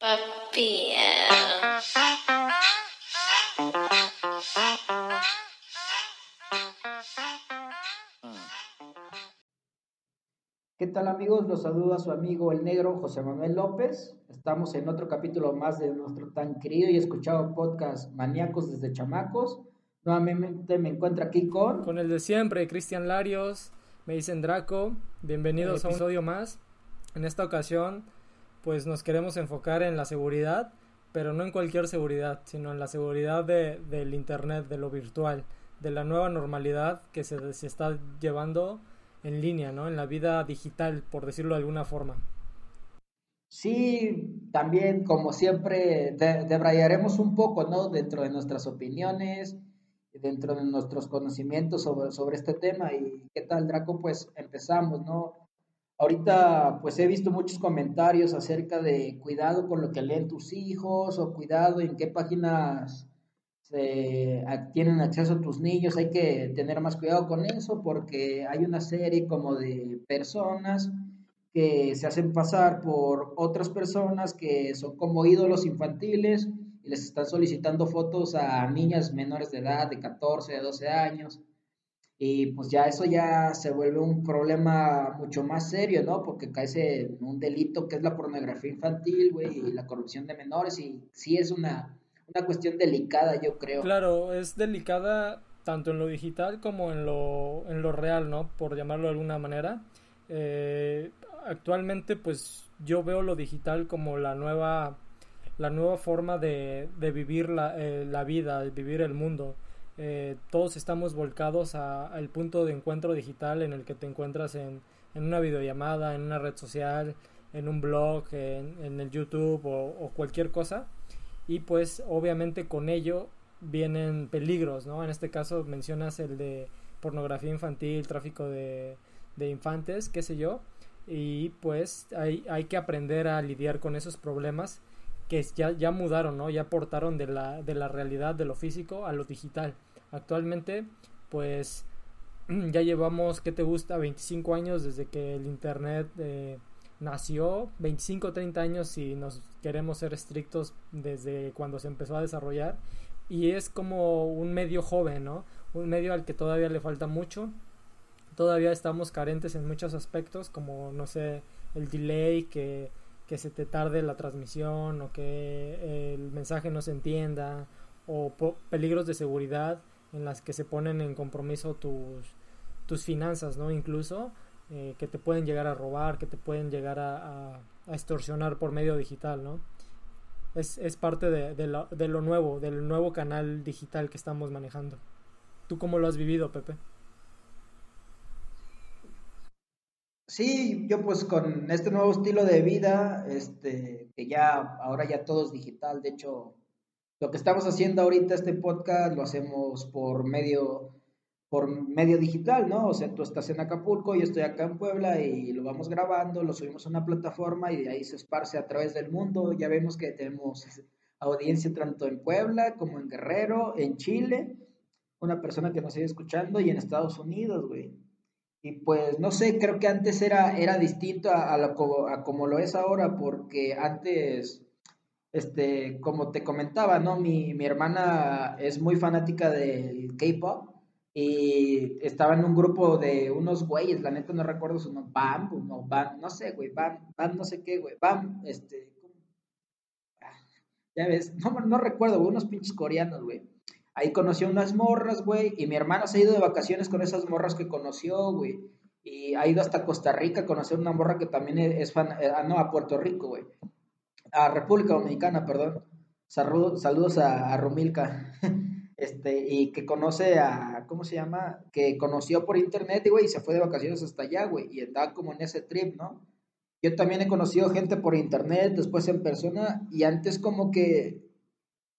Papi. ¿Qué tal amigos? Los saluda su amigo el negro José Manuel López. Estamos en otro capítulo más de nuestro tan querido y escuchado podcast Maníacos desde Chamacos. Nuevamente me encuentro aquí con... Con el de siempre, Cristian Larios, me dicen Draco. Bienvenidos a un episodio más. En esta ocasión, pues nos queremos enfocar en la seguridad, pero no en cualquier seguridad, sino en la seguridad de, del Internet, de lo virtual, de la nueva normalidad que se, se está llevando en línea, ¿no? En la vida digital, por decirlo de alguna forma. Sí, también como siempre debrayaremos un poco, ¿no? Dentro de nuestras opiniones, dentro de nuestros conocimientos sobre, sobre este tema. ¿Y qué tal, Draco? Pues empezamos, ¿no? Ahorita pues he visto muchos comentarios acerca de cuidado con lo que leen tus hijos o cuidado en qué páginas tienen acceso a tus niños, hay que tener más cuidado con eso porque hay una serie como de personas que se hacen pasar por otras personas que son como ídolos infantiles y les están solicitando fotos a niñas menores de edad, de 14, de 12 años. Y pues ya eso ya se vuelve un problema mucho más serio, ¿no? Porque cae en un delito que es la pornografía infantil, güey, y la corrupción de menores. Y sí es una, una cuestión delicada, yo creo. Claro, es delicada tanto en lo digital como en lo, en lo real, ¿no? Por llamarlo de alguna manera. Eh, actualmente, pues yo veo lo digital como la nueva, la nueva forma de, de vivir la, eh, la, vida, de vivir el mundo. Eh, todos estamos volcados al punto de encuentro digital en el que te encuentras en, una videollamada, en una red social, en un blog, en, el YouTube o, cualquier cosa y pues obviamente con ello vienen peligros, ¿no? En este caso mencionas el de pornografía infantil, tráfico de, infantes, qué sé yo, y pues hay, hay que aprender a lidiar con esos problemas que ya, ya mudaron, ¿no? Ya portaron de la, de la realidad de lo físico a lo digital. Actualmente, pues ya llevamos, ¿qué te gusta? 25 años desde que el Internet eh, nació 25 30 años si nos queremos ser estrictos desde cuando se empezó a desarrollar y es como un medio joven, ¿no? Un medio al que todavía le falta mucho. Todavía estamos carentes en muchos aspectos como no sé, el delay que que se te tarde la transmisión o que el mensaje no se entienda o peligros de seguridad en las que se ponen en compromiso tus tus finanzas, ¿no? Incluso eh, que te pueden llegar a robar, que te pueden llegar a, extorsionar por medio digital, ¿no? Es, es parte de, de, lo, de, lo, nuevo, del nuevo canal digital que estamos manejando. ¿Tú cómo lo has vivido, Pepe? Sí, yo pues con este nuevo estilo de vida, este, que ya ahora ya todo es digital, de hecho, lo que estamos haciendo ahorita, este podcast, lo hacemos por medio por medio digital, ¿no? O sea, tú estás en Acapulco, yo estoy acá en Puebla y lo vamos grabando, lo subimos a una plataforma y de ahí se esparce a través del mundo. Ya vemos que tenemos audiencia tanto en Puebla como en Guerrero, en Chile, una persona que nos sigue escuchando y en Estados Unidos, güey. Y pues no sé, creo que antes era, era distinto a, lo, a como lo es ahora, porque antes, este, como te comentaba, ¿no? Mi, mi hermana es muy fanática del K-pop y estaba en un grupo de unos güeyes, la neta no recuerdo su nombre, Bam, no, Bam, no sé, güey, Bam, Bam, no sé qué, güey, Bam, este, ah, ya ves, no, no recuerdo, unos pinches coreanos, güey. Ahí conoció unas morras, güey, y mi hermano se ha ido de vacaciones con esas morras que conoció, güey. Y ha ido hasta Costa Rica a conocer una morra que también es fan, eh, ah, no, a Puerto Rico, güey. A República Dominicana, perdón. Saludos, a, a Romilca. este, y que conoce a, ¿cómo se llama? Que conoció por internet, y, güey, y se fue de vacaciones hasta allá, güey, y estaba como en ese trip, ¿no? yo también he conocido gente por internet, después en persona, y antes como que,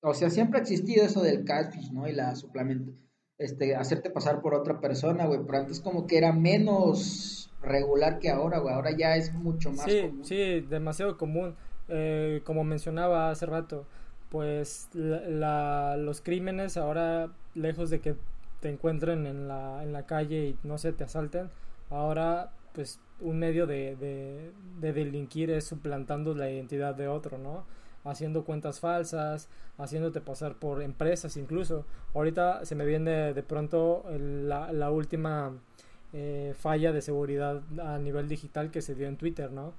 o sea, siempre ha existido eso del catfish, ¿no? Y la suplemento, este, hacerte pasar por otra persona, güey, pero antes como que era menos regular que ahora, güey, ahora ya es mucho más sí, Sí, demasiado común. Eh, como mencionaba hace rato, pues la, los crímenes ahora, lejos de que te encuentren en la, en la calle y no se te asalten, ahora pues un medio de, de, delinquir es suplantando la identidad de otro, ¿no? Haciendo cuentas falsas, haciéndote pasar por empresas incluso. Ahorita se me viene de pronto la, la última eh, falla de seguridad a nivel digital que se dio en Twitter, ¿no?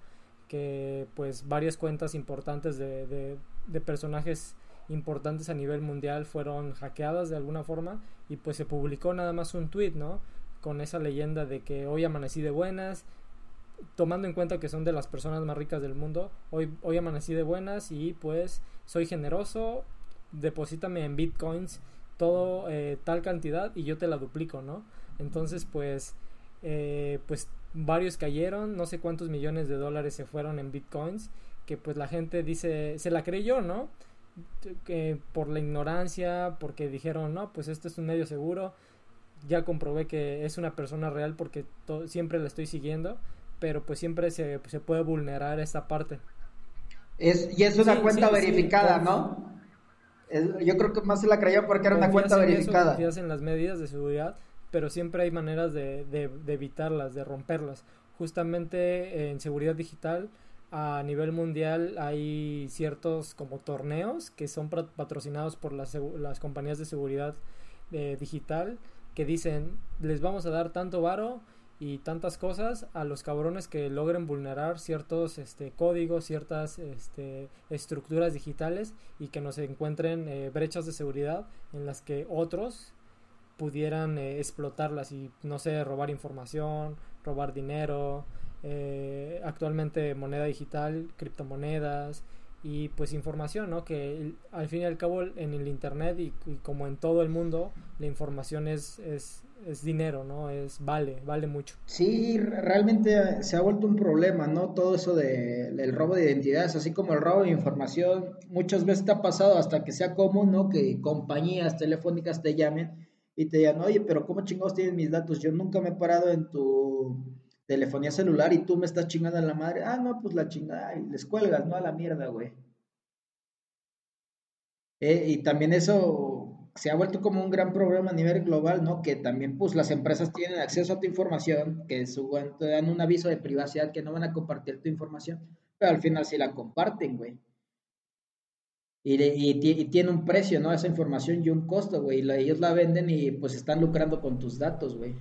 Que pues varias cuentas importantes de, de, personajes importantes a nivel mundial fueron hackeadas de alguna forma y pues se publicó nada más un tweet, ¿no? Con esa leyenda de que hoy amanecí de buenas, tomando en cuenta que son de las personas más ricas del mundo, hoy, hoy amanecí de buenas y pues soy generoso, deposítame en bitcoins todo eh, tal cantidad y yo te la duplico, ¿no? Entonces pues, eh, pues varios cayeron, no sé cuántos millones de dólares se fueron en bitcoins, que pues la gente dice, se la creyó, ¿no? que por la ignorancia, porque dijeron, no, pues este es un medio seguro, ya comprobé que es una persona real porque siempre la estoy siguiendo, pero pues siempre se, se puede vulnerar esta parte. Es, y es una cuenta verificada, ¿no? yo creo que más se la creyó porque era una cuenta verificada. confías en las medidas de seguridad, pero siempre hay maneras de, de evitarlas, de romperlas. Justamente en seguridad digital a nivel mundial hay ciertos como torneos que son patrocinados por las, las compañías de seguridad eh, digital que dicen les vamos a dar tanto varo y tantas cosas a los cabrones que logren vulnerar ciertos este, códigos, ciertas este, estructuras digitales y que nos encuentren eh, brechas de seguridad en las que otros pudieran eh, explotarlas y no sé, robar información, robar dinero, eh, actualmente moneda digital, criptomonedas y pues información, ¿no? Que al fin y al cabo en el Internet y, como en todo el mundo, la información es, es, es, dinero, ¿no? Es vale, vale mucho. Sí, realmente se ha vuelto un problema, ¿no? Todo eso de, del robo de identidades, así como el robo de información, muchas veces te ha pasado hasta que sea común, ¿no? Que compañías telefónicas te llamen y te digan, oye, pero ¿cómo chingados tienes mis datos? Yo nunca me he parado en tu telefonía celular y tú me estás chingando a la madre. Ah, no, pues la chingada, y les cuelgas, ¿no? A la mierda, güey. Eh, y también eso se ha vuelto como un gran problema a nivel global, ¿no? Que también, pues, las empresas tienen acceso a tu información, que su, te dan un aviso de privacidad que no van a compartir tu información, pero al final sí la comparten, güey. Y, y, tiene un precio, ¿no? Esa información y un costo, güey. Y ellos la venden y pues están lucrando con tus datos, güey.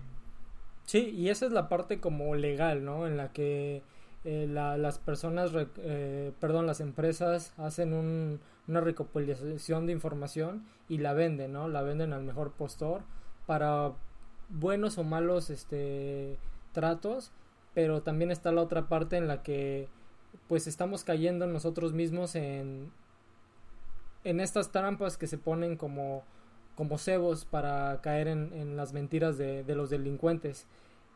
Sí, y esa es la parte como legal, ¿no? En la que eh, las personas, eh, perdón, las empresas hacen un, una recopilación de información y la venden, ¿no? La venden al mejor postor para buenos o malos este, tratos, pero también está la otra parte en la que pues estamos cayendo nosotros mismos en, en estas trampas que se ponen como como cebos para caer en, las mentiras de, los delincuentes.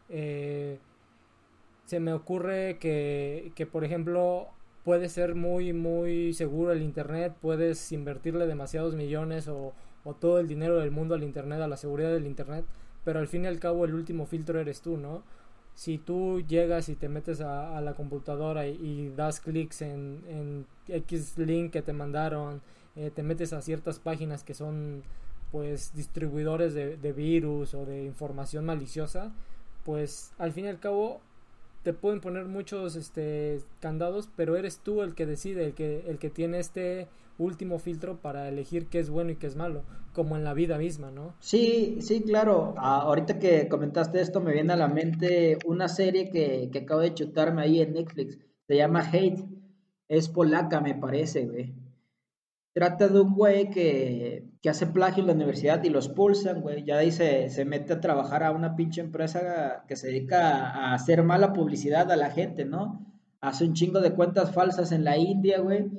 Eh, se me ocurre que, que, por ejemplo, puede ser muy, muy seguro el Internet, puedes invertirle demasiados millones o, todo el dinero del mundo al Internet, a la seguridad del Internet, pero al fin y al cabo el último filtro eres tú, ¿no? Si tú llegas y te metes a, la computadora y, das clics en, en, X link que te mandaron, eh, te metes a ciertas páginas que son pues distribuidores de, virus o de información maliciosa, pues al fin y al cabo te pueden poner muchos este candados, pero eres tú el que decide, el que el que tiene este último filtro para elegir qué es bueno y qué es malo, como en la vida misma, ¿no? Sí, sí, claro. Ah, ahorita que comentaste esto me viene a la mente una serie que, que acabo de chutarme ahí en Netflix. Se llama Hate. Es polaca, me parece, güey. Trata de un güey que, hace plagio en la universidad y los pulsan, güey. Ya ahí se, se, mete a trabajar a una pinche empresa que se dedica a, hacer mala publicidad a la gente, ¿no? Hace un chingo de cuentas falsas en la India, güey.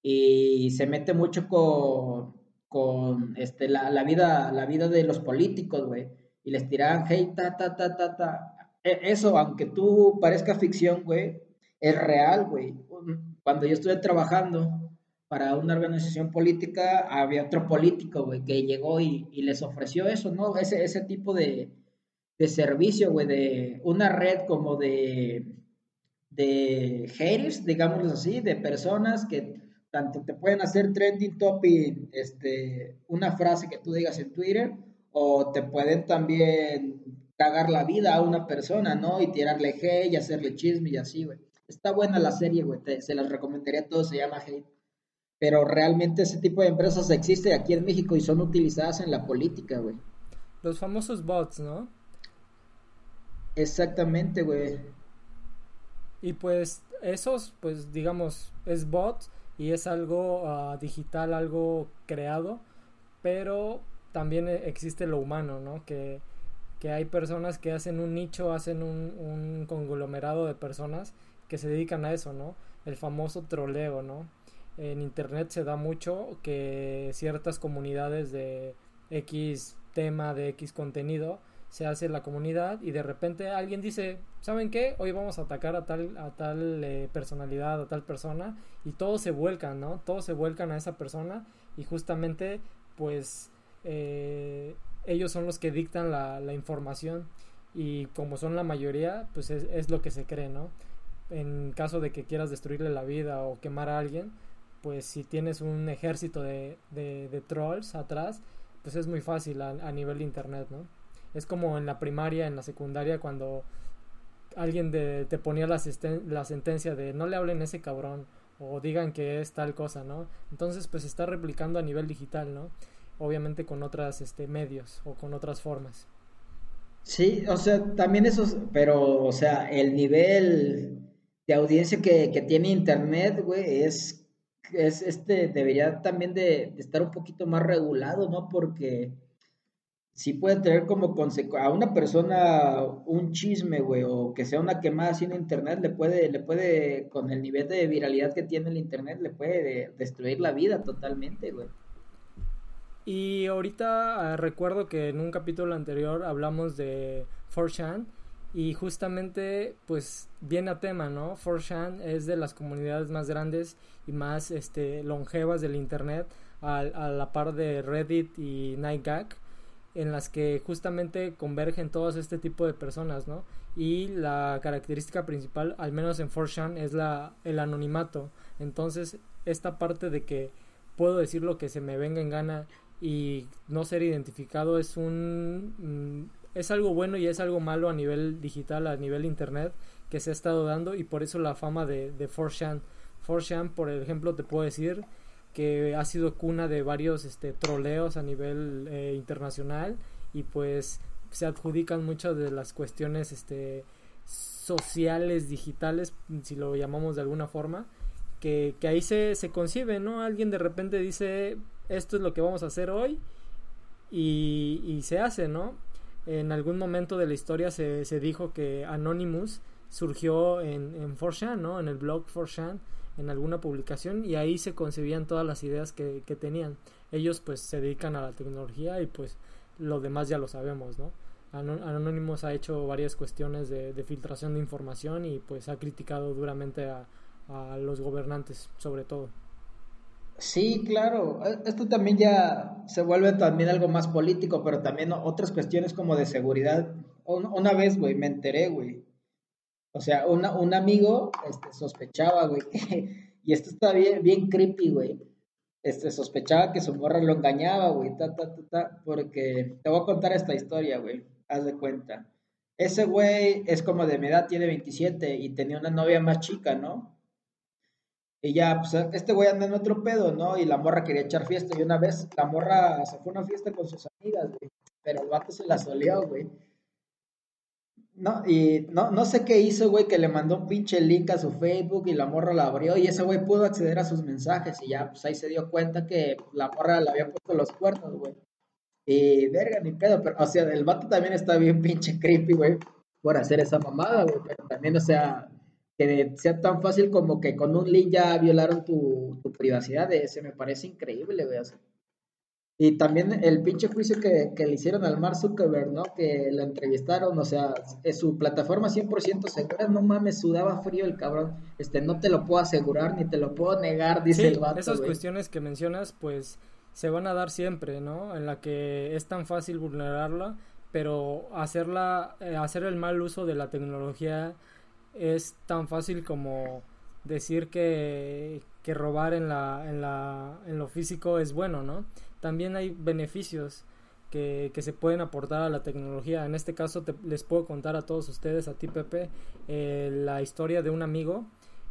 Y se mete mucho con, con este, la, la, vida, la vida de los políticos, güey. Y les tiran, hey, ta, ta, ta, ta, ta. E, eso, aunque tú parezca ficción, güey, es real, güey. Cuando yo estuve trabajando para una organización política, había otro político, güey, que llegó y, les ofreció eso, ¿no? Ese, tipo de, de servicio, güey, de una red como de, de haters, digámoslo así, de personas que tanto te pueden hacer trending topic, este, una frase que tú digas en Twitter, o te pueden también cagar la vida a una persona, ¿no? Y tirarle hate y hacerle chisme y así, güey. Está buena la serie, güey. se las recomendaría a todos, se llama Hate. Pero realmente ese tipo de empresas existe aquí en México y son utilizadas en la política, güey. Los famosos bots, ¿no? Exactamente, güey. Y pues esos, pues digamos, es bot y es algo ah, digital, algo creado, pero también e, existe lo humano, ¿no? Que, que hay personas que hacen un nicho, hacen un, un conglomerado de personas que se dedican a eso, ¿no? El famoso troleo, ¿no? En internet se da mucho que ciertas comunidades de X tema, de X contenido, se hace la comunidad y de repente alguien dice, ¿saben qué? Hoy vamos a atacar a tal, a tal eh, personalidad, a tal persona y todos se vuelcan, ¿no? Todos se vuelcan a esa persona y justamente pues eh, ellos son los que dictan la, información y como son la mayoría pues es, es lo que se cree, ¿no? en caso de que quieras destruirle la vida o quemar a alguien, pues si tienes un ejército de, de, trolls atrás, pues es muy fácil a, nivel de internet, ¿no? Es como en la primaria, en la secundaria, cuando alguien te ponía la, sentencia de no le hablen a ese cabrón o digan que es tal cosa, ¿no? Entonces, pues está replicando a nivel digital, ¿no? Obviamente con otras este, medios o con otras formas. Sí, o sea, también eso, pero, o sea, el nivel de audiencia que, tiene Internet, güey, es, es, este, debería también de, estar un poquito más regulado, ¿no? Porque sí puede tener como consecuencia a una persona un chisme, güey, o que sea una quemada así en Internet, le puede, le puede, con el nivel de viralidad que tiene el Internet, le puede destruir la vida totalmente, güey. Y ahorita ah, recuerdo que en un capítulo anterior hablamos de 4chan y justamente, pues, viene a tema, ¿no? 4chan es de las comunidades más grandes y más este, longevas del Internet, a, la par de Reddit y NightGag, en las que justamente convergen todos este tipo de personas, ¿no? Y la característica principal, al menos en 4chan, es la, el anonimato. Entonces, esta parte de que puedo decir lo que se me venga en gana y no ser identificado es un mm, es algo bueno y es algo malo a nivel digital, a nivel internet que se ha estado dando y por eso la fama de, de 4chan. por ejemplo, te puedo decir que ha sido cuna de varios este, troleos a nivel eh, internacional y pues se adjudican muchas de las cuestiones este, sociales, digitales, si lo llamamos de alguna forma, que, que ahí se, se concibe, ¿no? Alguien de repente dice, esto es lo que vamos a hacer hoy y, y se hace, ¿no? En algún momento de la historia se, se dijo que Anonymous surgió en, en 4chan, ¿no? En el blog 4chan, en alguna publicación, y ahí se concebían todas las ideas que, que tenían. Ellos pues se dedican a la tecnología y pues lo demás ya lo sabemos, ¿no? Anonymous ha hecho varias cuestiones de, de, filtración de información y pues ha criticado duramente a, a los gobernantes sobre todo. Sí, claro. E, esto también ya se vuelve también algo más político, pero también otras cuestiones como de seguridad. Una vez, güey, me enteré, güey. O sea, una, un amigo este, sospechaba, güey, y esto está bien, bien creepy, güey. Este, sospechaba que su morra lo engañaba, güey, ta, ta, ta, ta, porque te voy a contar esta historia, güey, haz de cuenta. Ese güey es como de mi edad, tiene 27 y tenía una novia más chica, ¿no? Y ya, pues este güey anda en otro pedo, ¿no? Y la morra quería echar fiesta. Y una vez la morra se fue a una fiesta con sus amigas, güey. Pero el vato se la solió, güey. No, y no, no sé qué hizo, güey, que le mandó un pinche link a su Facebook y la morra la abrió y ese güey pudo acceder a sus mensajes y ya, pues ahí se dio cuenta que la morra le había puesto los cuernos, güey. Y verga, ni pedo, pero, o sea, el vato también está bien pinche creepy, güey, por hacer esa mamada, güey, pero también, o sea, que sea tan fácil como que con un link ya violaron tu, tu privacidad, ese me parece increíble, güey. Y también el pinche juicio que, que, le hicieron al Mark Zuckerberg, ¿no? Que lo entrevistaron, o sea, es su plataforma 100% segura, no mames, sudaba frío el cabrón. Este, no te lo puedo asegurar ni te lo puedo negar, dice el vato, esas cuestiones que mencionas, pues, se van a dar siempre, ¿no? En la que es tan fácil vulnerarla, pero hacerla, eh, hacer el mal uso de la tecnología es tan fácil como decir que, que robar en, la, en, la, en lo físico es bueno, ¿no? También hay beneficios que, que se pueden aportar a la tecnología. En este caso les puedo contar a todos ustedes, a ti Pepe, eh, la historia de un amigo.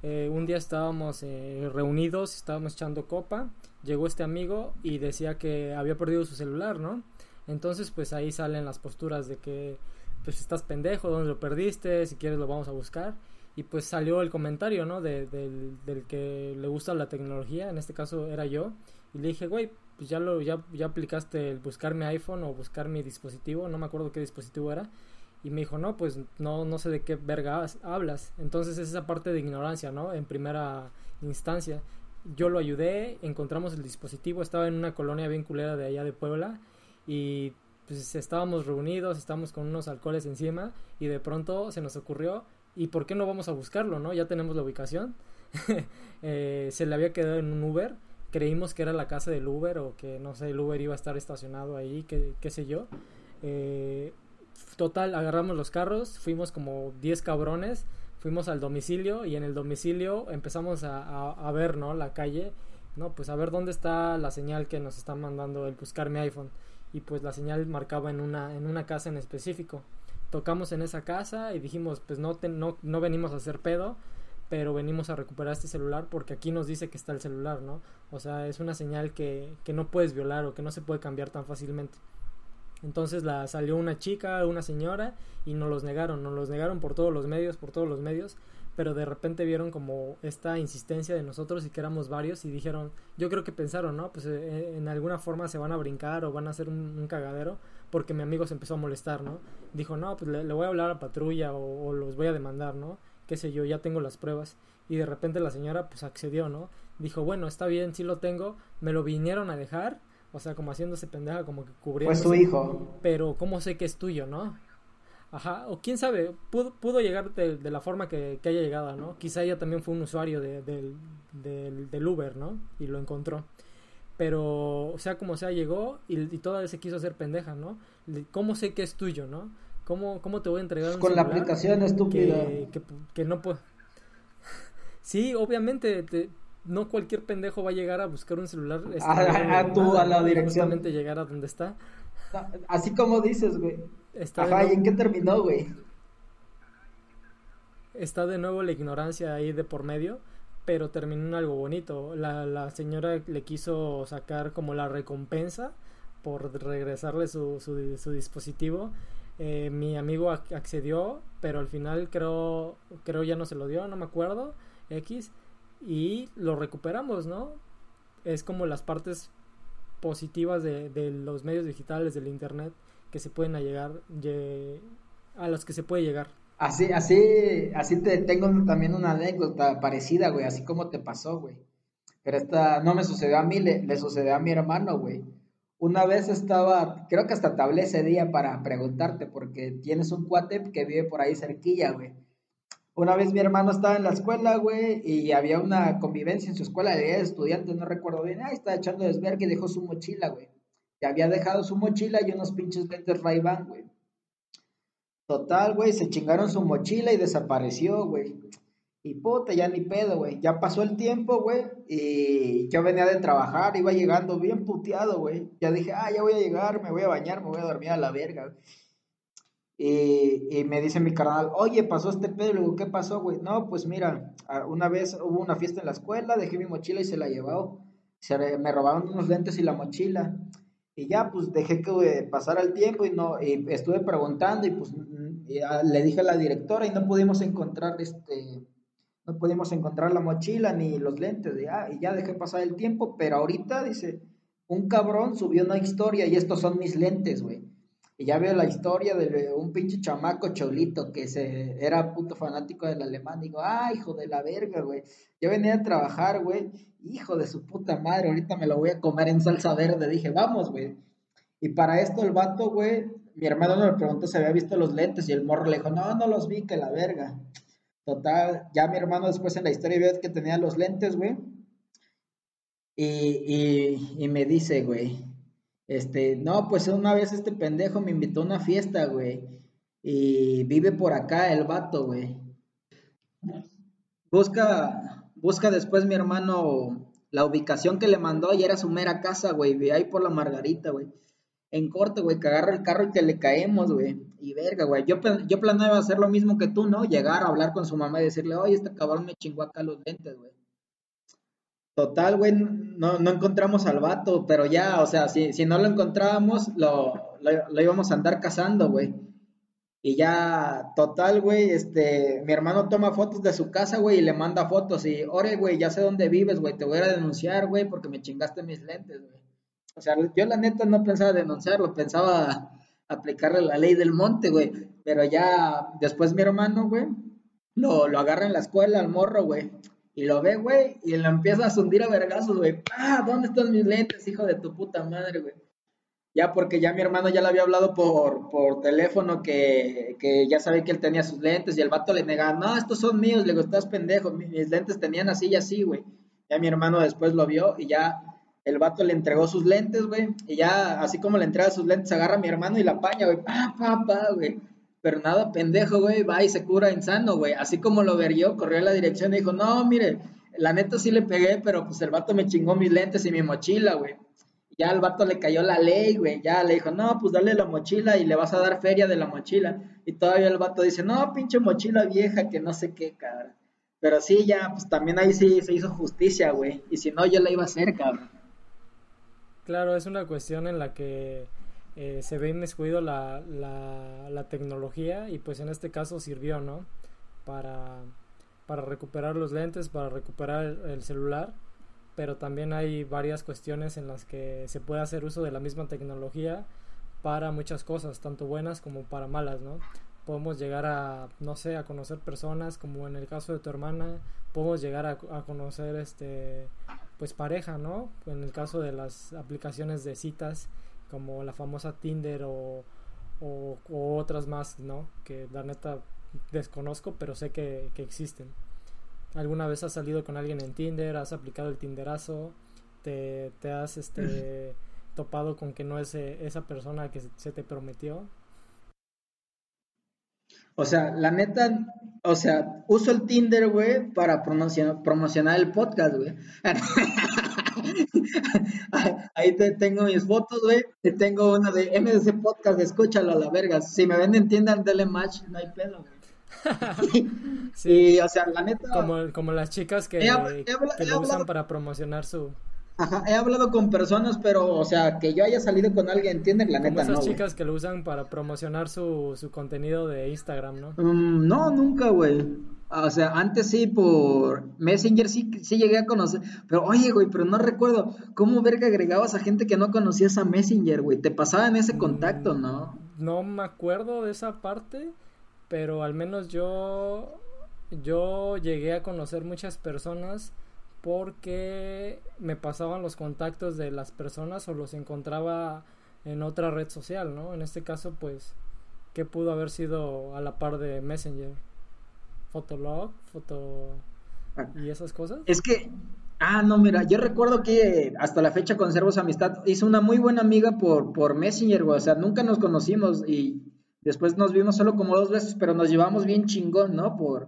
Eh, un día estábamos eh, reunidos, estábamos echando copa, llegó este amigo y decía que había perdido su celular, ¿no? Entonces pues ahí salen las posturas de que pues estás pendejo, ¿dónde lo perdiste? Si quieres lo vamos a buscar y pues salió el comentario, ¿no? De, del, del, que le gusta la tecnología, en este caso era yo, y le dije, güey, pues ya lo, ya, ya aplicaste el buscar mi iPhone o buscar mi dispositivo, no me acuerdo qué dispositivo era, y me dijo, no, pues no, no sé de qué verga hablas, entonces es esa parte de ignorancia, ¿no? En primera instancia, yo lo ayudé, encontramos el dispositivo, estaba en una colonia bien culera de allá de Puebla, y pues estábamos reunidos, estábamos con unos alcoholes encima, y de pronto se nos ocurrió ¿Y por qué no vamos a buscarlo, no? Ya tenemos la ubicación. Eh, se le había quedado en un Uber. Creímos que era la casa del Uber o que, no sé, el Uber iba a estar estacionado ahí, qué, qué sé yo. Eh, total, agarramos los carros, fuimos como 10 cabrones, fuimos al domicilio y en el domicilio empezamos a, a, ver, ¿no? La calle, ¿no? Pues a ver dónde está la señal que nos está mandando el buscar mi iPhone. Y pues la señal marcaba en una, en una casa en específico tocamos en esa casa y dijimos, pues no, no, no venimos a hacer pedo, pero venimos a recuperar este celular porque aquí nos dice que está el celular, ¿no? O sea, es una señal que, que no puedes violar o que no se puede cambiar tan fácilmente. Entonces la salió una chica, una señora y nos los negaron, nos los negaron por todos los medios, por todos los medios, pero de repente vieron como esta insistencia de nosotros y que éramos varios y dijeron, yo creo que pensaron, ¿no? Pues eh, en alguna forma se van a brincar o van a hacer un cagadero, porque mi amigo se empezó a molestar, ¿no? Dijo, no, pues le, voy a hablar a la patrulla o, los voy a demandar, ¿no? Qué sé yo, ya tengo las pruebas. Y de repente la señora pues accedió, ¿no? Dijo, bueno, está bien, sí lo tengo, me lo vinieron a dejar, o sea, como haciéndose pendeja, como que cubriendo. Pues su hijo. Pero ¿cómo sé que es tuyo, no? Ajá, o quién sabe, pudo, pudo llegar de, la forma que, que, haya llegado, ¿no? Quizá ella también fue un usuario de, del Uber, ¿no? Y lo encontró pero sea como sea llegó y, y toda vez se quiso hacer pendeja, ¿no? ¿Cómo sé que es tuyo, no? ¿Cómo, cómo te voy a entregar un Con la aplicación estúpida. Que, que, no puede... sí, obviamente, no cualquier pendejo va a llegar a buscar un celular. Este, a, tú, a la dirección. llegar a donde está. Así como dices, güey. Ajá, ¿y en qué terminó, güey? Está de nuevo la ignorancia ahí de por medio pero terminó en algo bonito. La, la señora le quiso sacar como la recompensa por regresarle su, su, su dispositivo. Eh, mi amigo accedió, pero al final creo, creo ya no se lo dio, no me acuerdo, X, y lo recuperamos, ¿no? Es como las partes positivas de, de los medios digitales, del Internet, que se pueden llegar, a los que se puede llegar. Así, así, así te tengo también una anécdota parecida, güey, así como te pasó, güey. Pero esta no me sucedió a mí, le, sucedió a mi hermano, güey. Una vez estaba, creo que hasta te ese día para preguntarte, porque tienes un cuate que vive por ahí cerquilla, güey. Una vez mi hermano estaba en la escuela, güey, y había una convivencia en su escuela de estudiantes, no recuerdo bien. Ahí estaba echando desvergue y dejó su mochila, güey. Y había dejado su mochila y unos pinches lentes ray güey. Total, güey, se chingaron su mochila y desapareció, güey. Y puta, ya ni pedo, güey. Ya pasó el tiempo, güey. Y yo venía de trabajar, iba llegando bien puteado, güey. Ya dije, ah, ya voy a llegar, me voy a bañar, me voy a dormir a la verga. Y, y me dice mi carnal, oye, pasó este pedo. Le digo, ¿qué pasó, güey? No, pues mira, una vez hubo una fiesta en la escuela, dejé mi mochila y se la llevó. Se, me robaron unos lentes y la mochila. Y ya, pues dejé que pasara el tiempo y no, y estuve preguntando y pues le dije a la directora y no pudimos encontrar este, no pudimos encontrar la mochila ni los lentes, ya, y ya dejé pasar el tiempo, pero ahorita dice, un cabrón subió una historia y estos son mis lentes, güey. Y ya veo la historia de un pinche chamaco cholito que se era puto fanático del alemán. Digo, ah, hijo de la verga, güey. Yo venía a trabajar, güey. Hijo de su puta madre, ahorita me lo voy a comer en salsa verde. Dije, vamos, güey. Y para esto el vato, güey, mi hermano me preguntó si había visto los lentes y el morro le dijo, no, no los vi, que la verga. Total, ya mi hermano después en la historia vio que tenía los lentes, güey. Y, y, y me dice, güey, este, no, pues una vez este pendejo me invitó a una fiesta, güey. Y vive por acá el vato, güey. Busca, busca después mi hermano la ubicación que le mandó y era su mera casa, güey. Ahí por la Margarita, güey. En corte, güey, que agarra el carro y que le caemos, güey. Y verga, güey. Yo, yo planeaba hacer lo mismo que tú, ¿no? Llegar a hablar con su mamá y decirle, oye, este cabrón me chingó acá los lentes, güey. Total, güey, no, no encontramos al vato, pero ya, o sea, si, no lo encontrábamos, lo, lo, íbamos a andar cazando, güey. Y ya, total, güey, este, mi hermano toma fotos de su casa, güey, y le manda fotos. Y, ore, güey, ya sé dónde vives, güey, te voy a denunciar, güey, porque me chingaste mis lentes, güey. O sea, yo la neta no pensaba denunciarlo, pensaba aplicarle la ley del monte, güey. Pero ya, después mi hermano, güey, lo, lo agarra en la escuela al morro, güey. Y lo ve, güey, y lo empieza a hundir a vergazos, güey. ¡Ah! ¿Dónde están mis lentes, hijo de tu puta madre, güey? Ya porque ya mi hermano ya le había hablado por, por teléfono que, que ya sabe que él tenía sus lentes y el vato le negaba, no, estos son míos, le digo, estás pendejo, mis lentes tenían así y así, güey. Ya mi hermano después lo vio y ya el vato le entregó sus lentes, güey, y ya así como le entrega sus lentes, agarra a mi hermano y la paña, güey, pa, pa, pa, güey. Pero nada, pendejo, güey, va y se cura insano, güey. Así como lo verió, corrió a la dirección y dijo, no, mire, la neta sí le pegué, pero pues el vato me chingó mis lentes y mi mochila, güey. Ya al vato le cayó la ley, güey. Ya le dijo, no, pues dale la mochila y le vas a dar feria de la mochila. Y todavía el vato dice, no, pinche mochila vieja, que no sé qué, cabrón. Pero sí, ya, pues también ahí sí se hizo justicia, güey. Y si no, yo la iba a hacer, cabrón. Claro, es una cuestión en la que eh, se ve inmiscuido la, la, la, tecnología y pues en este caso sirvió, ¿no? Para, para recuperar los lentes, para recuperar el, celular, pero también hay varias cuestiones en las que se puede hacer uso de la misma tecnología para muchas cosas, tanto buenas como para malas, ¿no? Podemos llegar a, no sé, a conocer personas, como en el caso de tu hermana, podemos llegar a, a conocer, este, pues pareja, ¿no? En el caso de las aplicaciones de citas, como la famosa Tinder o, o, otras más, ¿no? Que la neta desconozco, pero sé que, existen. ¿Alguna vez has salido con alguien en Tinder? ¿Has aplicado el Tinderazo? ¿Te, te has este, topado con que no es eh, esa persona que se te prometió? O sea, la neta, o sea, uso el Tinder, güey, para promocionar, el podcast, güey. Ahí te tengo mis fotos, güey. Te tengo una de MDC Podcast, escúchalo a la verga. Si me ven, entiendan, dele match, no hay pedo, güey. sí, o sea, la neta. Como, como las chicas que, que lo usan para promocionar su, Ajá, he hablado con personas, pero, o sea, que yo haya salido con alguien, ¿entienden? La neta, esas chicas que lo usan para promocionar su, su contenido de Instagram, ¿no? Mm, no, nunca, güey. O sea, antes sí, por Messenger sí, sí llegué a conocer. Pero, oye, güey, pero no recuerdo cómo verga agregabas a gente que no conocías a Messenger, güey. Te pasaban ese contacto, ¿no? Mm, no me acuerdo de esa parte, pero al menos yo, yo llegué a conocer muchas personas porque me pasaban los contactos de las personas o los encontraba en otra red social, ¿no? En este caso, pues, ¿qué pudo haber sido a la par de Messenger? Fotolog, foto y esas cosas. Es que, ah, no, mira, yo recuerdo que hasta la fecha conservo su amistad. Hice una muy buena amiga por, por Messenger, güey. O sea, nunca nos conocimos y después nos vimos solo como dos veces, pero nos llevamos bien chingón, ¿no? Por,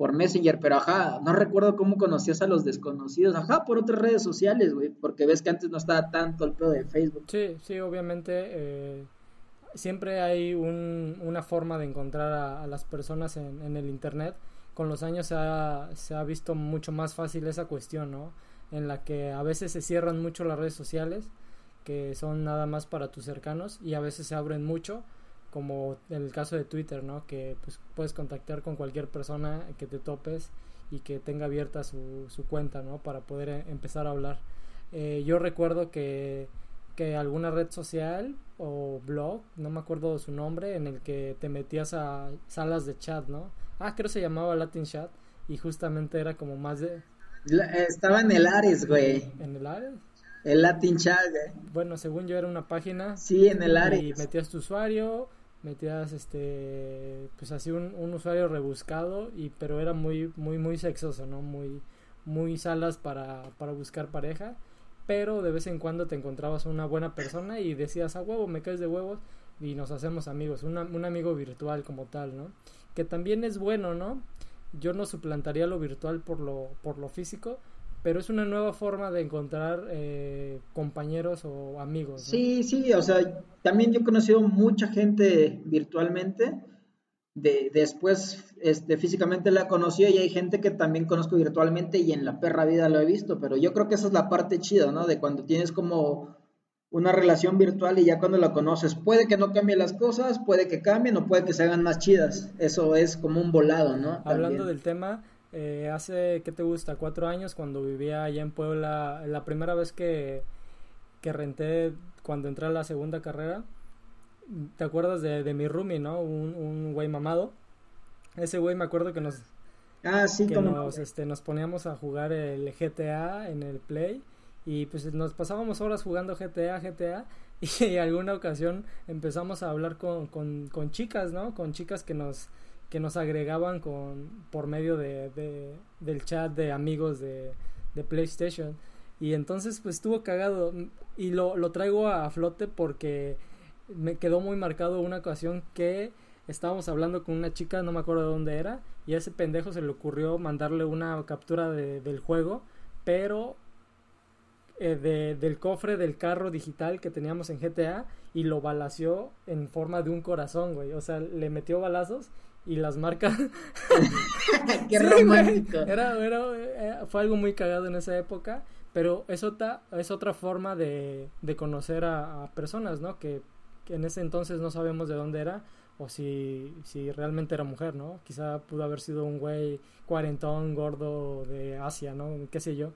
por Messenger, pero ajá, no recuerdo cómo conocías a los desconocidos, ajá, por otras redes sociales, güey, porque ves que antes no estaba tanto el pedo de Facebook. Sí, sí, obviamente, eh, siempre hay una forma de encontrar a, las personas en, el Internet. Con los años se ha, se ha visto mucho más fácil esa cuestión, ¿no? En la que a veces se cierran mucho las redes sociales, que son nada más para tus cercanos, y a veces se abren mucho como en el caso de Twitter, ¿no? Que pues, puedes contactar con cualquier persona que te topes y que tenga abierta su, su cuenta, ¿no? Para poder eh, empezar a hablar. Eh, yo recuerdo que, que alguna red social o blog, no me acuerdo su nombre, en el que te metías a salas de chat, ¿no? Ah, creo que se llamaba Latin Chat y justamente era como más de... estaba en el Ares, güey. ¿En el Ares? El Latin Chat, güey. Bueno, según yo era una página. Sí, en el Ares. Y metías tu usuario, metías este pues así un, un, usuario rebuscado y pero era muy muy muy sexoso no muy muy salas para, para buscar pareja pero de vez en cuando te encontrabas una buena persona y decías a huevo me caes de huevos y nos hacemos amigos un amigo virtual como tal no que también es bueno no yo no suplantaría lo virtual por lo por lo físico pero es una nueva forma de encontrar eh, compañeros o amigos. Sí, sí, o sea, también yo he conocido mucha gente virtualmente, de, después este, físicamente la conocí y hay gente que también conozco virtualmente y en la perra vida lo he visto, pero yo creo que esa es la parte chida, ¿no? De cuando tienes como una relación virtual y ya cuando la conoces, puede que no cambien las cosas, puede que cambien o puede que se hagan más chidas, eso es como un volado, ¿no? Hablando del tema eh, hace, ¿qué te gusta? Cuatro años cuando vivía allá en Puebla, la primera vez que, que renté cuando entré a la segunda carrera, ¿te acuerdas de, de mi roomie, no? Un, un güey mamado. Ese güey me acuerdo que nos... Ah, sí, que nos, este, nos poníamos a jugar el GTA en el Play y pues nos pasábamos horas jugando GTA, GTA y alguna ocasión empezamos a hablar con, con, con chicas, ¿no? Con chicas que nos que nos agregaban con por medio de, del chat de amigos de, de, PlayStation y entonces pues estuvo cagado y lo, lo traigo a flote porque me quedó muy marcado una ocasión que estábamos hablando con una chica, no me acuerdo de dónde era, y a ese pendejo se le ocurrió mandarle una captura de, del juego, pero eh, de, del cofre del carro digital que teníamos en GTA y lo balació en forma de un corazón, güey. O sea, le metió balazos y las marcas. Qué romántico. Era, era, eh, fue algo muy cagado en esa época, pero es otra, es otra forma de, de conocer a, personas, ¿no? Que, que, en ese entonces no sabemos de dónde era o si, si realmente era mujer, ¿no? Quizá pudo haber sido un güey cuarentón, gordo de Asia, ¿no? Qué sé yo.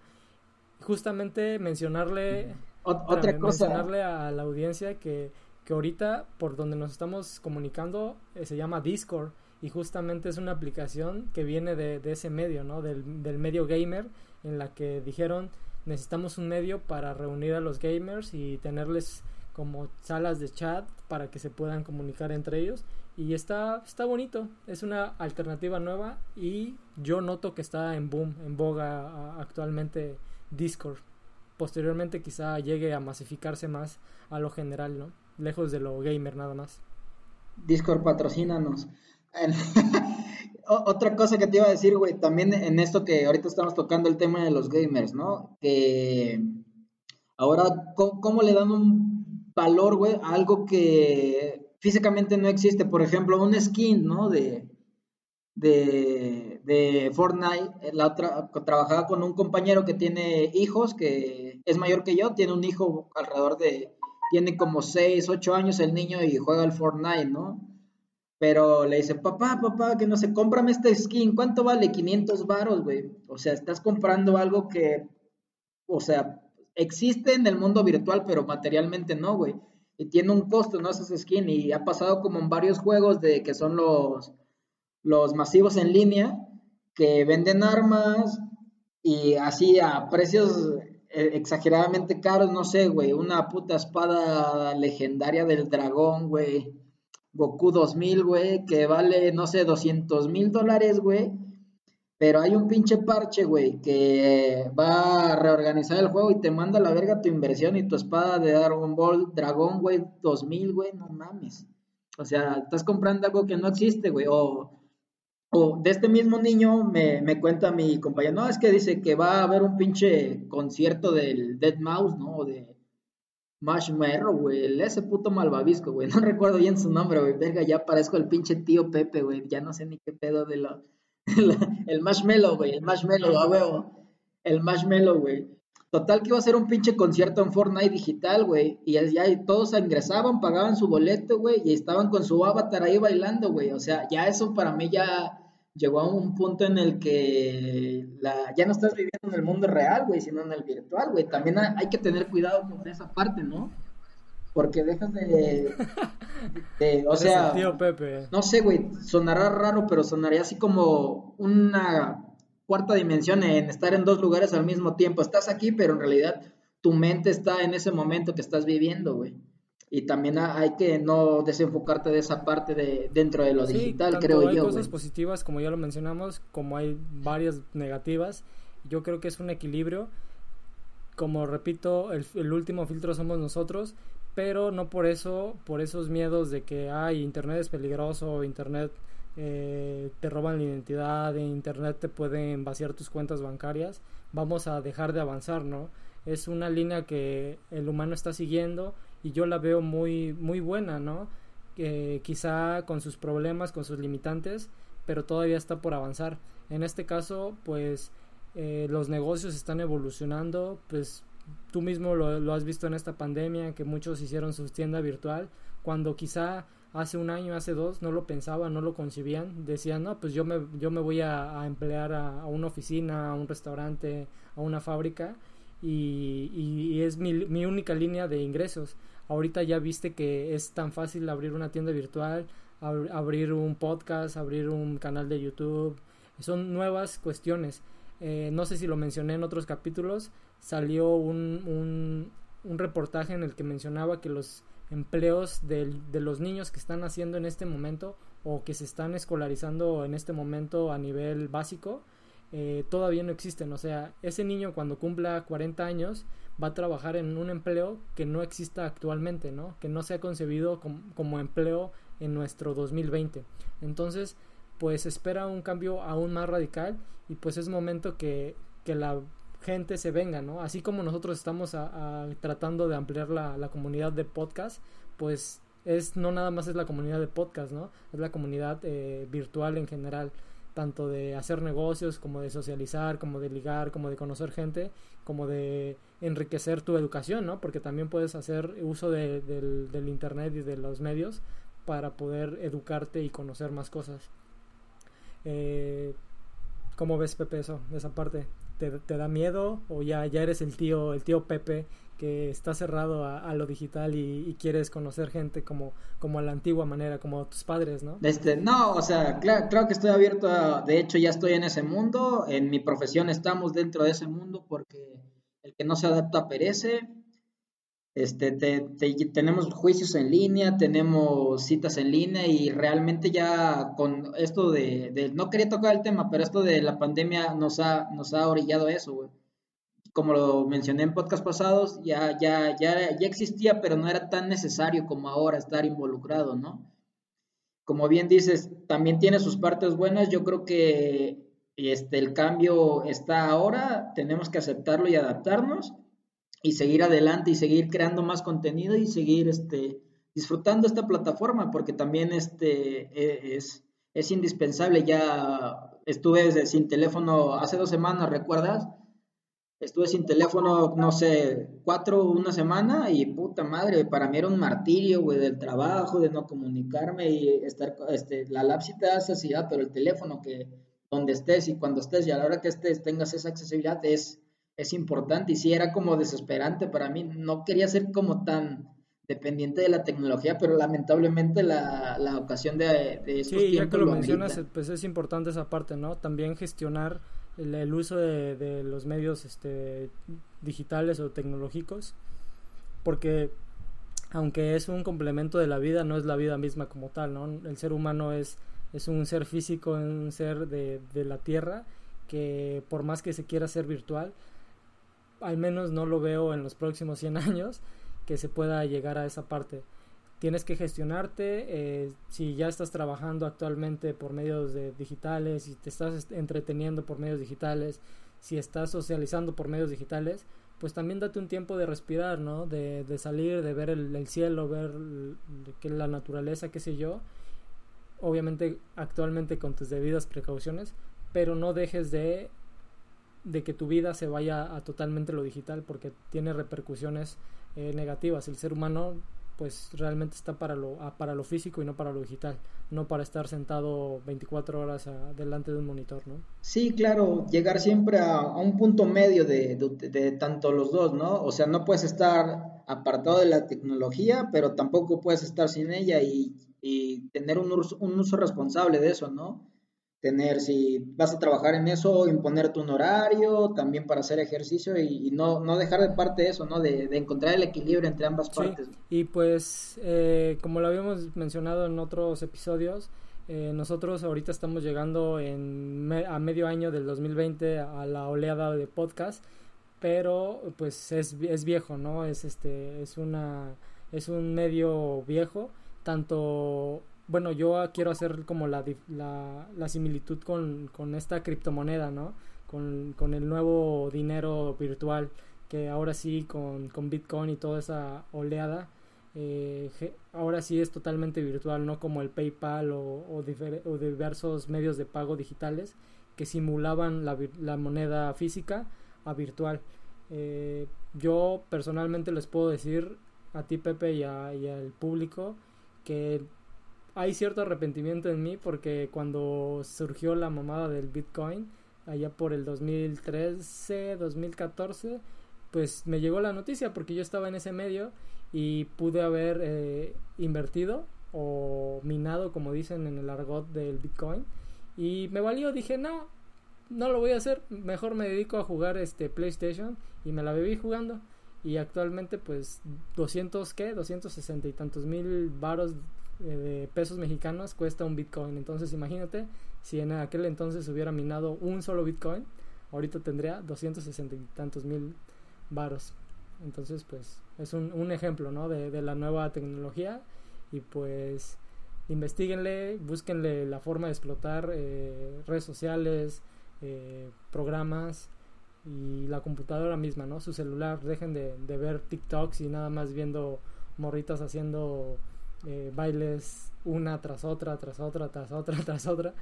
Justamente mencionarle. otra cosa. Mencionarle a la audiencia que, que ahorita por donde nos estamos comunicando eh, se llama Discord y justamente es una aplicación que viene de, ese medio, ¿no? Del, del, medio gamer, en la que dijeron necesitamos un medio para reunir a los gamers y tenerles como salas de chat para que se puedan comunicar entre ellos y está, está bonito, es una alternativa nueva y yo noto que está en boom, en boga actualmente Discord. Posteriormente quizá llegue a masificarse más a lo general, ¿no? Lejos de lo gamer nada más. Discord patrocínanos. Otra cosa que te iba a decir, güey, también en esto que ahorita estamos tocando el tema de los gamers, ¿no? Que ahora, ¿cómo, le dan un valor, güey, algo que físicamente no existe? Por ejemplo, un skin, ¿no? De, de, de Fortnite. La otra, trabajaba con un compañero que tiene hijos, que es mayor que yo, tiene un hijo alrededor de, tiene como 6, 8 años el niño y juega al Fortnite, ¿no? Pero le dice, papá, papá, que no sé, cómprame este skin. ¿Cuánto vale? 500 varos, güey. O sea, estás comprando algo que, o sea, existe en el mundo virtual, pero materialmente no, güey. Y tiene un costo, ¿no? Ese skin. Y ha pasado como en varios juegos de que son los, los masivos en línea, que venden armas y así a precios eh, exageradamente caros, no sé, güey. Una puta espada legendaria del dragón, güey Goku 2000, güey, que vale, no sé, 200 mil dólares, güey. Pero hay un pinche parche, güey, que va a reorganizar el juego y te manda a la verga tu inversión y tu espada de Dragon Ball Dragón, güey, 2000, güey, no mames. O sea, estás comprando algo que no existe, güey. O, o de este mismo niño me, me cuenta mi compañero, no, es que dice que va a haber un pinche concierto del Dead Mouse, ¿no? O de Marshmallow, güey, ese puto malvavisco, güey, no recuerdo bien su nombre, güey, verga, ya parezco el pinche tío Pepe, güey, ya no sé ni qué pedo de lo... el marshmallow, güey, el marshmallow, a huevo, el marshmallow, güey. Total que iba a ser un pinche concierto en Fortnite digital, güey, y ya todos ingresaban, pagaban su boleto, güey, y estaban con su avatar ahí bailando, güey, o sea, ya eso para mí ya llegó a un punto en el que la, ya no estás viviendo en el mundo real, güey, sino en el virtual, güey. También hay que tener cuidado con esa parte, ¿no? Porque dejas de, o sea, tío Pepe. no sé, güey, sonará raro, pero sonaría así como una cuarta dimensión en estar en dos lugares al mismo tiempo. Estás aquí, pero en realidad tu mente está en ese momento que estás viviendo, güey. Y también hay que no desenfocarte de esa parte de dentro de lo digital, creo yo. Hay cosas positivas, como ya lo mencionamos, como hay varias negativas. Yo creo que es un equilibrio. Como repito, el, el último filtro somos nosotros, pero no por eso, por esos miedos de que, ay, Internet es peligroso, Internet eh, te roban la identidad, en Internet te pueden vaciar tus cuentas bancarias, vamos a dejar de avanzar, ¿no? Es una línea que el humano está siguiendo y yo la veo muy, muy buena, ¿no? Eh, quizá con sus problemas, con sus limitantes, pero todavía está por avanzar. En este caso, pues eh, los negocios están evolucionando, pues tú mismo lo, has visto en esta pandemia, que muchos hicieron su tienda virtual, cuando quizá hace un año, hace dos, no lo pensaban, no lo concibían, decían, no, pues yo me, yo me voy a, emplear a, una oficina, a un restaurante, a una fábrica, y, y, es mi, mi, única línea de ingresos. Ahorita ya viste que es tan fácil abrir una tienda virtual, abrir un podcast, abrir un canal de YouTube, son nuevas cuestiones. Eh, no sé si lo mencioné en otros capítulos, salió un, un, reportaje en el que mencionaba que los empleos de, los niños que están haciendo en este momento o que se están escolarizando en este momento a nivel básico, eh, todavía no existen. O sea, ese niño cuando cumpla 40 años va a trabajar en un empleo que no exista actualmente, ¿no? Que no se ha concebido como empleo en nuestro 2020. Entonces, pues espera un cambio aún más radical y pues es momento que, que la gente se venga, ¿no? Así como nosotros estamos tratando de ampliar la, comunidad de podcast, pues es no nada más es la comunidad de podcast, ¿no? Es la comunidad eh, virtual en general, tanto de hacer negocios, como de socializar, como de ligar, como de conocer gente, como de enriquecer tu educación, ¿no? Porque también puedes hacer uso del, del internet y de los medios para poder educarte y conocer más cosas. Eh, ¿Cómo ves, Pepe, eso, esa parte? Te, da miedo o ya, ya eres el tío, el tío Pepe que está cerrado a, lo digital y, quieres conocer gente como, como a la antigua manera, como tus padres, ¿no? Este, no, o sea, claro, que estoy abierto a, de hecho ya estoy en ese mundo, en mi profesión estamos dentro de ese mundo porque el que no se adapta perece, este, tenemos juicios en línea, tenemos citas en línea y realmente ya con esto de, no quería tocar el tema, pero esto de la pandemia nos ha, nos ha orillado eso, güey. Como lo mencioné en podcast pasados, ya, ya, ya, ya existía, pero no era tan necesario como ahora estar involucrado, ¿no? Como bien dices, también tiene sus partes buenas. Yo creo que este, el cambio está ahora, tenemos que aceptarlo y adaptarnos y seguir adelante y seguir creando más contenido y seguir este, disfrutando esta plataforma porque también este, e, es, es indispensable. Ya estuve sin teléfono hace dos semanas, ¿recuerdas? Estuve sin teléfono, no sé, cuatro, una semana y puta madre, para mí era un martirio, güey, del trabajo, de no comunicarme y estar, este, la lab te da pero el teléfono que donde estés y cuando estés y a la hora que estés tengas esa accesibilidad es, es importante y sí era como desesperante para mí. No quería ser como tan dependiente de la tecnología, pero lamentablemente la, la ocasión de, de sí, ya que lo, mencionas, pues es importante esa parte, ¿no? También gestionar el, uso de, de, los medios este, digitales o tecnológicos, porque aunque es un complemento de la vida, no es la vida misma como tal, ¿no? El ser humano es, es un ser físico, un ser de, de la tierra, que por más que se quiera ser virtual, al menos no lo veo en los próximos 100 años que se pueda llegar a esa parte. Tienes que gestionarte, eh, si ya estás trabajando actualmente por medios de digitales, si te estás entreteniendo por medios digitales, si estás socializando por medios digitales, pues también date un tiempo de respirar, ¿no? De, salir, de ver el, cielo, ver que la naturaleza, qué sé yo. Obviamente actualmente con tus debidas precauciones, pero no dejes de de que tu vida se vaya a totalmente lo digital porque tiene repercusiones eh, negativas. El ser humano pues realmente está para lo, para lo físico y no para lo digital, no para estar sentado 24 horas delante de un monitor, ¿no? Sí, claro, llegar siempre a, un punto medio de, de, tanto los dos, ¿no? O sea, no puedes estar apartado de la tecnología, pero tampoco puedes estar sin ella y, tener un un uso responsable de eso, ¿no? Tener, si vas a trabajar en eso, imponerte un horario también para hacer ejercicio y, no, no, dejar de parte eso, ¿no? De, encontrar el equilibrio entre ambas partes. Y pues, eh, como lo habíamos mencionado en otros episodios, eh, nosotros ahorita estamos llegando en a medio año del 2020 a la oleada de podcast, pero pues es, es viejo, ¿no? Es este es una es un medio viejo, tanto bueno, yo quiero hacer como la, la, similitud con, esta criptomoneda, ¿no? Con, el nuevo dinero virtual, que ahora sí con, Bitcoin y toda esa oleada, eh, ahora sí es totalmente virtual, no como el PayPal o, diversos medios de pago digitales que simulaban la, moneda física a virtual. Eh, yo personalmente les puedo decir a ti Pepe y, y al público que hay cierto arrepentimiento en mí porque cuando surgió la mamada del Bitcoin, allá por el 2013, 2014, pues me llegó la noticia porque yo estaba en ese medio y pude haber eh, invertido o minado, como dicen en el argot del Bitcoin. Y me valió, dije, no, no lo voy a hacer, mejor me dedico a jugar este PlayStation y me la bebí jugando. Y actualmente pues 200, ¿qué? 260 y tantos mil varos eh, de pesos mexicanos cuesta un Bitcoin. Entonces imagínate si en aquel entonces hubiera minado un solo Bitcoin, ahorita tendría 260 y tantos mil varos. Entonces pues es un, ejemplo ¿no? de, de, la nueva tecnología y pues investiguenle, búsquenle la forma de explotar eh, redes sociales, eh, programas y la computadora misma, ¿no? Su celular, dejen de, de ver TikToks y nada más viendo morritas haciendo eh, bailes una tras otra, tras otra, tras otra, tras otra.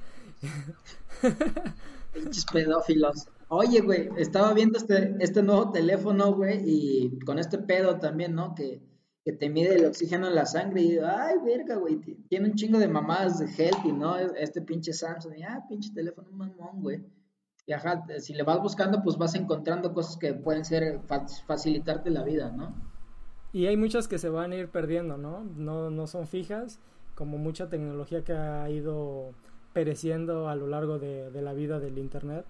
Pinches pedófilos. Oye, güey, estaba viendo este, este nuevo teléfono, güey, y con este pedo también, ¿no? Que, que te mide el oxígeno en la sangre y ay, verga, güey, tiene un chingo de mamadas healthy, ¿no? Este pinche Samsung, y, ah, pinche teléfono mamón, güey. Y ajá, si le vas buscando, pues vas encontrando cosas que pueden ser, facilitarte la vida, ¿no? Y hay muchas que se van a ir perdiendo, ¿no? No, no son fijas, como mucha tecnología que ha ido pereciendo a lo largo de, la vida del Internet,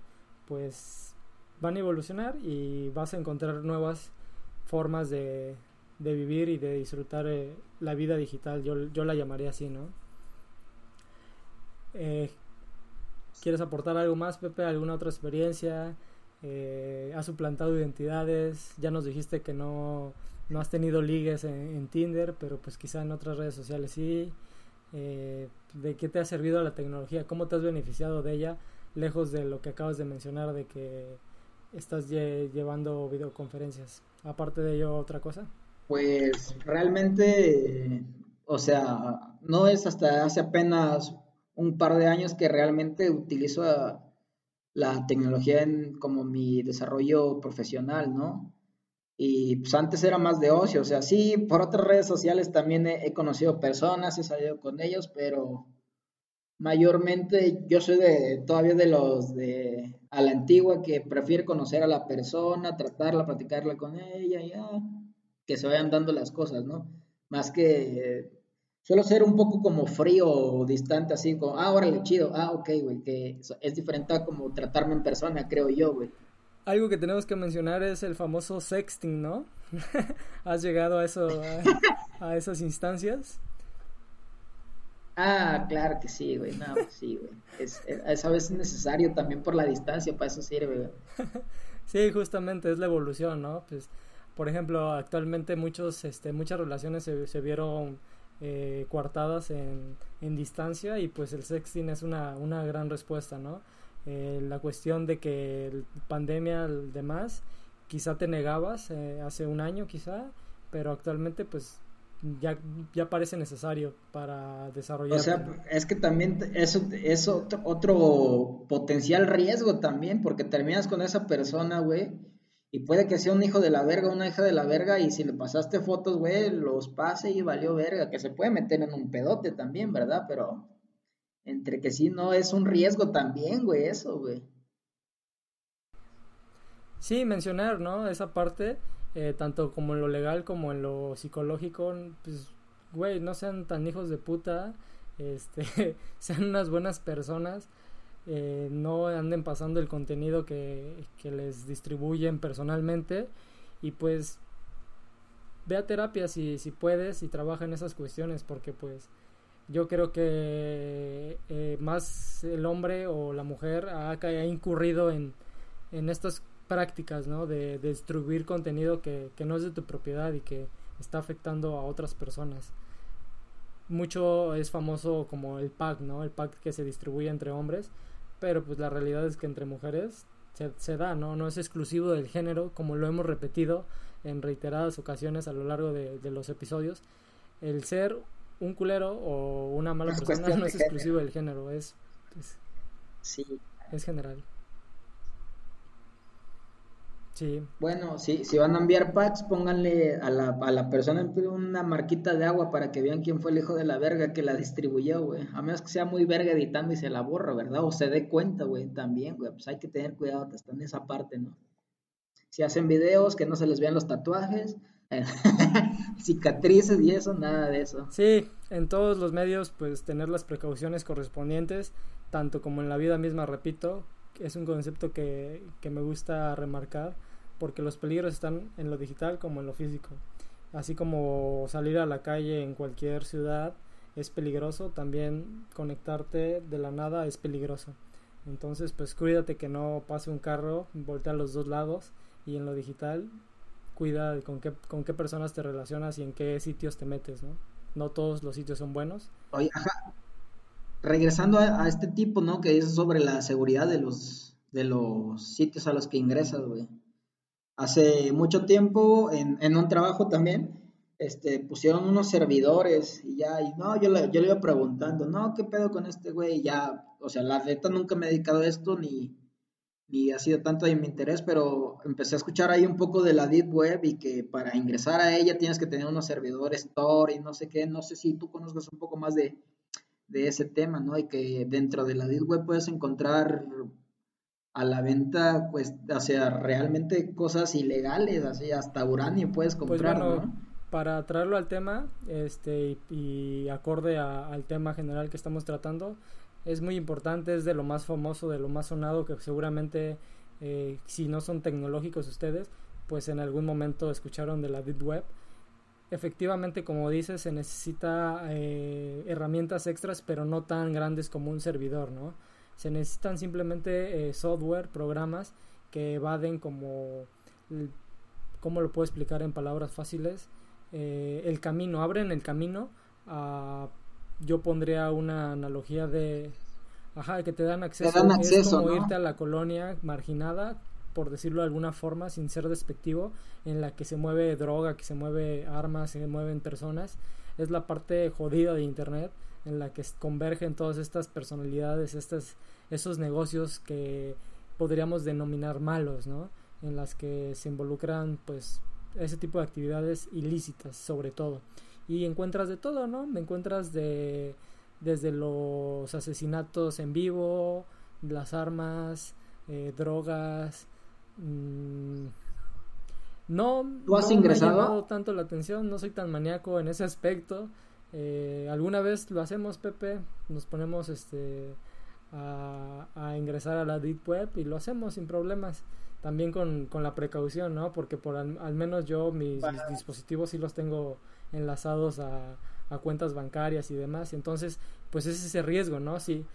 pues van a evolucionar y vas a encontrar nuevas formas de, vivir y de disfrutar eh, la vida digital. Yo, yo la llamaría así, ¿no? Eh, ¿Quieres aportar algo más, Pepe? ¿Alguna otra experiencia? Eh, ¿Has suplantado identidades? Ya nos dijiste que no no has tenido ligues en, Tinder, pero pues quizá en otras redes sociales sí. Eh, ¿De qué te ha servido la tecnología? ¿Cómo te has beneficiado de ella? Lejos de lo que acabas de mencionar de que estás llevando videoconferencias. Aparte de ello, otra cosa. Pues realmente, o sea, no es hasta hace apenas un par de años que realmente utilizo la tecnología en, como mi desarrollo profesional, ¿no? Y pues antes era más de ocio, o sea, sí, por otras redes sociales también he, conocido personas, he salido con ellos, pero mayormente yo soy de todavía de los de a la antigua que prefiere conocer a la persona, tratarla, platicarla con ella, ya, que se vayan dando las cosas, ¿no? Más que suelo ser un poco como frío o distante, así como, ah, órale, chido, ah, ok, güey, que es diferente a como tratarme en persona, creo yo, güey algo que tenemos que mencionar es el famoso sexting, ¿no? ¿Has llegado a eso, a, esas instancias? Ah, claro que sí, güey, no, pues sí, güey. Es, es, a veces necesario también por la distancia, para eso sirve, güey. sí, justamente es la evolución, ¿no? Pues, por ejemplo, actualmente muchos, este, muchas relaciones se, se vieron eh, coartadas en, en distancia y pues el sexting es una, una gran respuesta, ¿no? Eh, la cuestión de que pandemia, demás, quizá te negabas eh, hace un año, quizá, pero actualmente, pues ya, ya parece necesario para desarrollar. O sea, es que también eso es otro, otro potencial riesgo también, porque terminas con esa persona, güey, y puede que sea un hijo de la verga, una hija de la verga, y si le pasaste fotos, güey, los pase y valió verga, que se puede meter en un pedote también, ¿verdad? Pero entre que sí, no, es un riesgo también, güey, eso, güey. Sí, mencionar, ¿no? Esa parte eh, tanto como en lo legal como en lo psicológico, pues, güey, no sean tan hijos de puta, este, sean unas buenas personas, eh, no anden pasando el contenido que, que les distribuyen personalmente y pues ve a terapia si, si puedes y trabaja en esas cuestiones porque pues yo creo que eh, más el hombre o la mujer ha, incurrido en, en estas prácticas, ¿no? De, distribuir contenido que, que, no es de tu propiedad y que está afectando a otras personas. Mucho es famoso como el pack, ¿no? El pack que se distribuye entre hombres, pero pues la realidad es que entre mujeres se, se da, ¿no? No es exclusivo del género, como lo hemos repetido en reiteradas ocasiones a lo largo de, de los episodios. El ser un culero o una mala persona no es exclusivo del género, es, es, sí. es general. Sí. Bueno, si, si van a enviar packs, pónganle a la, a la persona una marquita de agua para que vean quién fue el hijo de la verga que la distribuyó, güey. A menos que sea muy verga editando y se la borra, ¿verdad? O se dé cuenta, güey, también, güey. Pues hay que tener cuidado hasta en esa parte, ¿no? Si hacen videos, que no se les vean los tatuajes, cicatrices y eso, nada de eso. Sí, en todos los medios, pues tener las precauciones correspondientes, tanto como en la vida misma, repito, es un concepto que, que me gusta remarcar, porque los peligros están en lo digital como en lo físico. Así como salir a la calle en cualquier ciudad es peligroso, también conectarte de la nada es peligroso. Entonces, pues cuídate que no pase un carro, voltea a los dos lados y en lo digital cuida con qué, con qué personas te relacionas y en qué sitios te metes, ¿no? No todos los sitios son buenos. Oye, ajá. Regresando a, este tipo, ¿no? Que dice sobre la seguridad de los, de los sitios a los que ingresas, güey. Hace mucho tiempo, en, en un trabajo también, este, pusieron unos servidores y ya, y no, yo le, yo le iba preguntando, no, ¿qué pedo con este güey? Y ya, o sea, la neta nunca me he dedicado a esto, ni, ni ha sido tanto de mi interés, pero empecé a escuchar ahí un poco de la Deep Web y que para ingresar a ella tienes que tener unos servidores Tor y no sé qué, no sé si tú conozcas un poco más de, de ese tema, ¿no? Y que dentro de la Deep Web puedes encontrar a la venta, pues, o sea, realmente cosas ilegales, así hasta uranio puedes pues comprar, ¿no? Para traerlo al tema, este, y, acorde al tema general que estamos tratando, es muy importante, es de lo más famoso, de lo más sonado, que seguramente eh, si no son tecnológicos ustedes, pues en algún momento escucharon de la Deep Web. Efectivamente, como dices, se necesita eh, herramientas extras, pero no tan grandes como un servidor, ¿no? Se necesitan simplemente eh, software, programas que evaden como, ¿cómo lo puedo explicar en palabras fáciles? el camino, abren el camino a yo pondría una analogía de ajá que te dan acceso, te dan acceso es como irte a la colonia marginada por decirlo de alguna forma sin ser despectivo en la que se mueve droga que se mueve armas se mueven personas. Es la parte jodida de internet en la que convergen todas estas personalidades estas esos negocios que podríamos denominar malos no en las que se involucran pues ese tipo de actividades ilícitas sobre todo y encuentras de todo, ¿no? Me encuentras de desde los asesinatos en vivo, las armas, eh, drogas. Mmm, no, ¿Tú has no ingresado? me ha llamado tanto la atención, no soy tan maníaco en ese aspecto. Eh, alguna vez lo hacemos, Pepe, nos ponemos este a, a, ingresar a la Deep Web y lo hacemos sin problemas. También con, con la precaución, ¿no? Porque por al, al menos yo mis, mis dispositivos sí los tengo enlazados a, a, cuentas bancarias y demás. Entonces, pues es ese riesgo, ¿no? Si,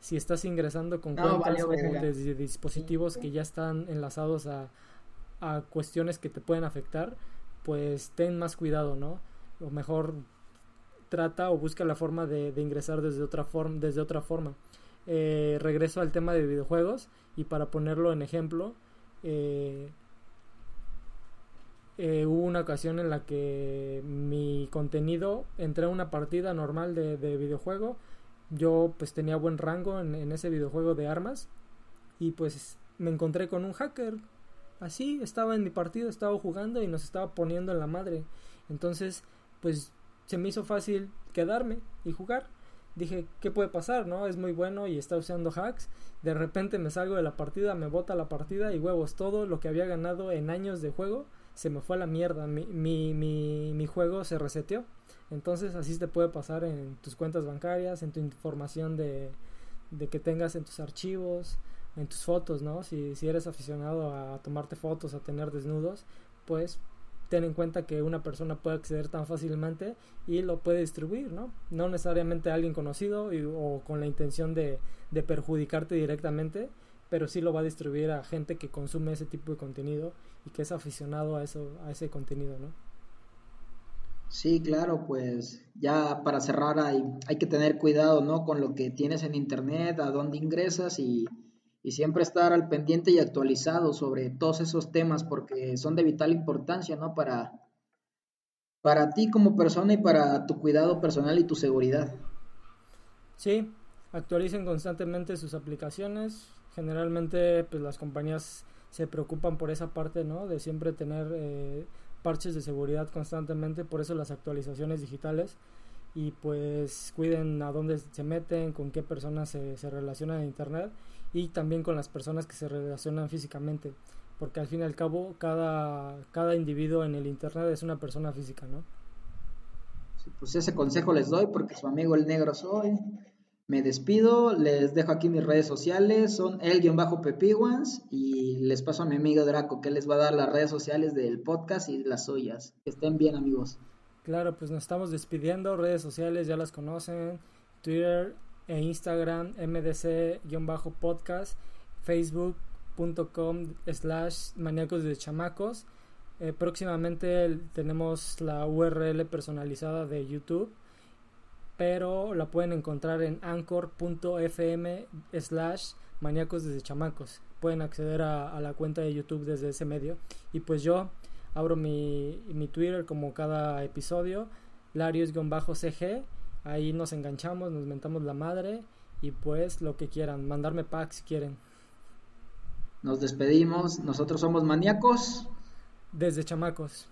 si estás ingresando con no, cuentas vale, o de, dispositivos sí. que ya están enlazados a, a cuestiones que te pueden afectar, pues ten más cuidado, ¿no? O mejor trata o busca la forma de, de ingresar desde otra, forma desde otra forma. Eh, regreso al tema de videojuegos y para ponerlo en ejemplo, eh, eh, hubo una ocasión en la que mi contenido entré a una partida normal de, de videojuego. Yo pues tenía buen rango en, en, ese videojuego de armas y pues me encontré con un hacker. Así estaba en mi partido estaba jugando y nos estaba poniendo en la madre. Entonces pues se me hizo fácil quedarme y jugar. Dije qué puede pasar no es muy bueno y está usando hacks. De repente me salgo de la partida me bota la partida y huevos todo lo que había ganado en años de juego se me fue a la mierda, mi, mi, mi, mi juego se reseteó. Entonces así te puede pasar en tus cuentas bancarias, en tu información de, de que tengas en tus archivos, en tus fotos, ¿no? Si, si eres aficionado a tomarte fotos, a tener desnudos, pues ten en cuenta que una persona puede acceder tan fácilmente y lo puede distribuir, ¿no? No necesariamente alguien conocido o con la intención de, de perjudicarte directamente, pero sí lo va a distribuir a gente que consume ese tipo de contenido y que es aficionado a eso a ese contenido, ¿no? Sí, claro, pues ya para cerrar hay, hay que tener cuidado, ¿no? Con lo que tienes en internet, a dónde ingresas y, y siempre estar al pendiente y actualizado sobre todos esos temas porque son de vital importancia, ¿no? Para, para ti como persona y para tu cuidado personal y tu seguridad. Sí, actualicen constantemente sus aplicaciones, generalmente pues las compañías se preocupan por esa parte, ¿no? De siempre tener eh, parches de seguridad constantemente, por eso las actualizaciones digitales y pues cuiden a dónde se meten, con qué personas se, se relacionan en internet y también con las personas que se relacionan físicamente, porque al fin y al cabo cada, cada individuo en el internet es una persona física, ¿no? pues ese consejo les doy porque su amigo el negro soy. Me despido, les dejo aquí mis redes sociales, son el-pepiguans y les paso a mi amigo Draco que les va a dar las redes sociales del podcast y las suyas. Que estén bien amigos. Claro, pues nos estamos despidiendo, redes sociales ya las conocen, Twitter e Instagram mdc-podcast, facebook.com slash maníacos de chamacos. Eh, próximamente tenemos la URL personalizada de YouTube pero la pueden encontrar en anchor.fm slash maníacos desde chamacos. Pueden acceder a, la cuenta de YouTube desde ese medio. Y pues yo abro mi, mi Twitter como cada episodio, Larios-CG. Ahí nos enganchamos, nos mentamos la madre y pues lo que quieran, mandarme packs si quieren. Nos despedimos, nosotros somos maníacos. Desde chamacos.